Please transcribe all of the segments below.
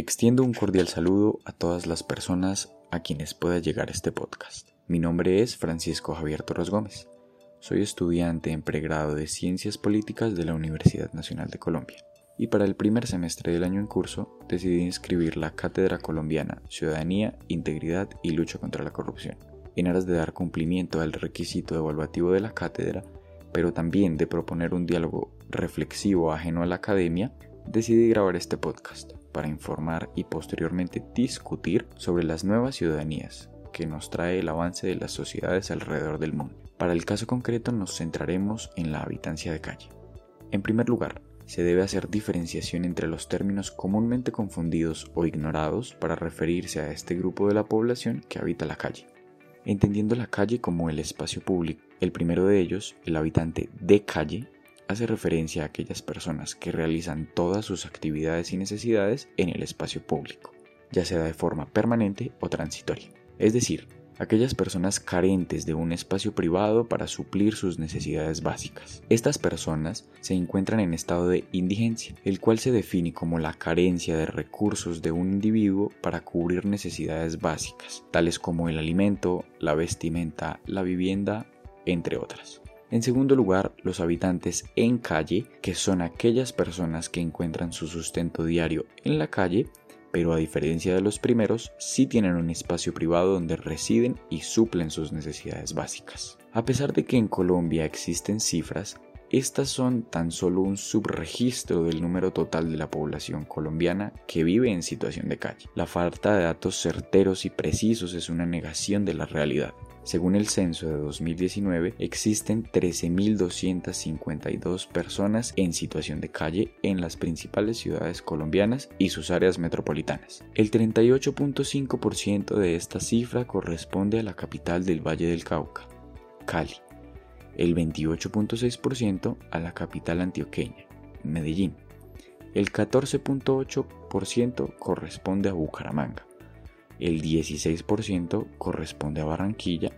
Extiendo un cordial saludo a todas las personas a quienes pueda llegar este podcast. Mi nombre es Francisco Javier Torres Gómez. Soy estudiante en pregrado de Ciencias Políticas de la Universidad Nacional de Colombia. Y para el primer semestre del año en curso decidí inscribir la Cátedra Colombiana Ciudadanía, Integridad y Lucha contra la Corrupción, en aras de dar cumplimiento al requisito evaluativo de la cátedra, pero también de proponer un diálogo reflexivo ajeno a la academia, decidí grabar este podcast para informar y posteriormente discutir sobre las nuevas ciudadanías que nos trae el avance de las sociedades alrededor del mundo. Para el caso concreto nos centraremos en la habitancia de calle. En primer lugar, se debe hacer diferenciación entre los términos comúnmente confundidos o ignorados para referirse a este grupo de la población que habita la calle, entendiendo la calle como el espacio público. El primero de ellos, el habitante de calle, hace referencia a aquellas personas que realizan todas sus actividades y necesidades en el espacio público, ya sea de forma permanente o transitoria. Es decir, aquellas personas carentes de un espacio privado para suplir sus necesidades básicas. Estas personas se encuentran en estado de indigencia, el cual se define como la carencia de recursos de un individuo para cubrir necesidades básicas, tales como el alimento, la vestimenta, la vivienda, entre otras. En segundo lugar, los habitantes en calle, que son aquellas personas que encuentran su sustento diario en la calle, pero a diferencia de los primeros, sí tienen un espacio privado donde residen y suplen sus necesidades básicas. A pesar de que en Colombia existen cifras, estas son tan solo un subregistro del número total de la población colombiana que vive en situación de calle. La falta de datos certeros y precisos es una negación de la realidad. Según el censo de 2019, existen 13.252 personas en situación de calle en las principales ciudades colombianas y sus áreas metropolitanas. El 38.5% de esta cifra corresponde a la capital del Valle del Cauca, Cali. El 28.6% a la capital antioqueña, Medellín. El 14.8% corresponde a Bucaramanga el 16% corresponde a Barranquilla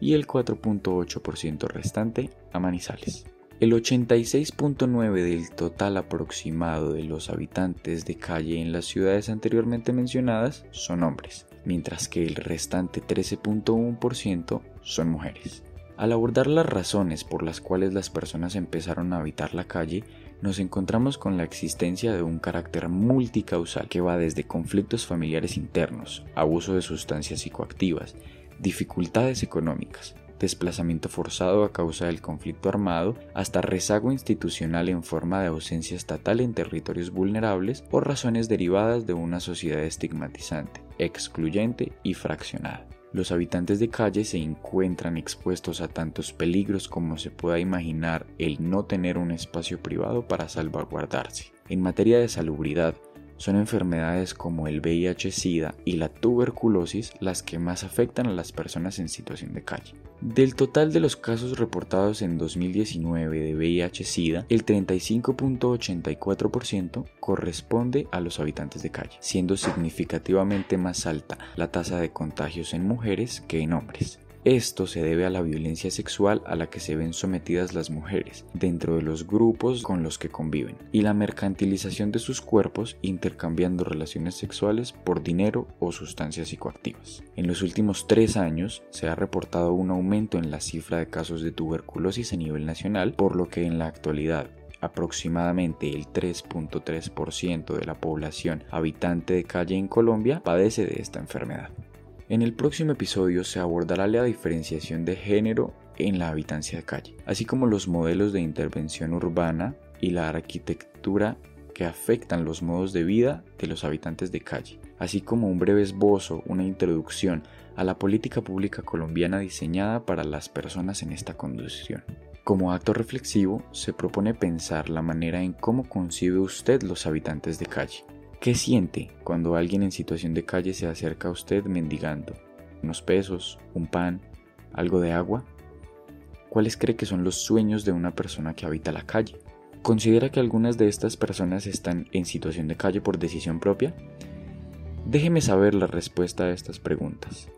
y el 4.8% restante a Manizales. El 86.9% del total aproximado de los habitantes de calle en las ciudades anteriormente mencionadas son hombres, mientras que el restante 13.1% son mujeres. Al abordar las razones por las cuales las personas empezaron a habitar la calle, nos encontramos con la existencia de un carácter multicausal que va desde conflictos familiares internos, abuso de sustancias psicoactivas, dificultades económicas, desplazamiento forzado a causa del conflicto armado, hasta rezago institucional en forma de ausencia estatal en territorios vulnerables o razones derivadas de una sociedad estigmatizante, excluyente y fraccionada. Los habitantes de calle se encuentran expuestos a tantos peligros como se pueda imaginar el no tener un espacio privado para salvaguardarse. En materia de salubridad, son enfermedades como el VIH-Sida y la tuberculosis las que más afectan a las personas en situación de calle. Del total de los casos reportados en 2019 de VIH-Sida, el 35.84% corresponde a los habitantes de calle, siendo significativamente más alta la tasa de contagios en mujeres que en hombres. Esto se debe a la violencia sexual a la que se ven sometidas las mujeres dentro de los grupos con los que conviven y la mercantilización de sus cuerpos intercambiando relaciones sexuales por dinero o sustancias psicoactivas. En los últimos tres años se ha reportado un aumento en la cifra de casos de tuberculosis a nivel nacional, por lo que en la actualidad aproximadamente el 3.3% de la población habitante de calle en Colombia padece de esta enfermedad. En el próximo episodio se abordará la diferenciación de género en la habitancia de calle, así como los modelos de intervención urbana y la arquitectura que afectan los modos de vida de los habitantes de calle, así como un breve esbozo, una introducción a la política pública colombiana diseñada para las personas en esta condición. Como acto reflexivo, se propone pensar la manera en cómo concibe usted los habitantes de calle, ¿Qué siente cuando alguien en situación de calle se acerca a usted mendigando? ¿Unos pesos? ¿Un pan? ¿Algo de agua? ¿Cuáles cree que son los sueños de una persona que habita la calle? ¿Considera que algunas de estas personas están en situación de calle por decisión propia? Déjeme saber la respuesta a estas preguntas,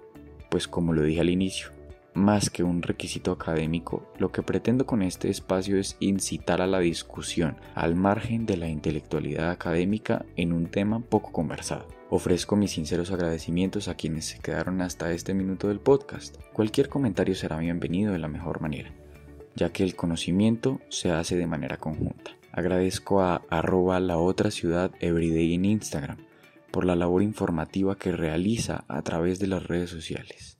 pues como lo dije al inicio, más que un requisito académico, lo que pretendo con este espacio es incitar a la discusión al margen de la intelectualidad académica en un tema poco conversado. Ofrezco mis sinceros agradecimientos a quienes se quedaron hasta este minuto del podcast. Cualquier comentario será bienvenido de la mejor manera, ya que el conocimiento se hace de manera conjunta. Agradezco a arroba la otra ciudad en Instagram por la labor informativa que realiza a través de las redes sociales.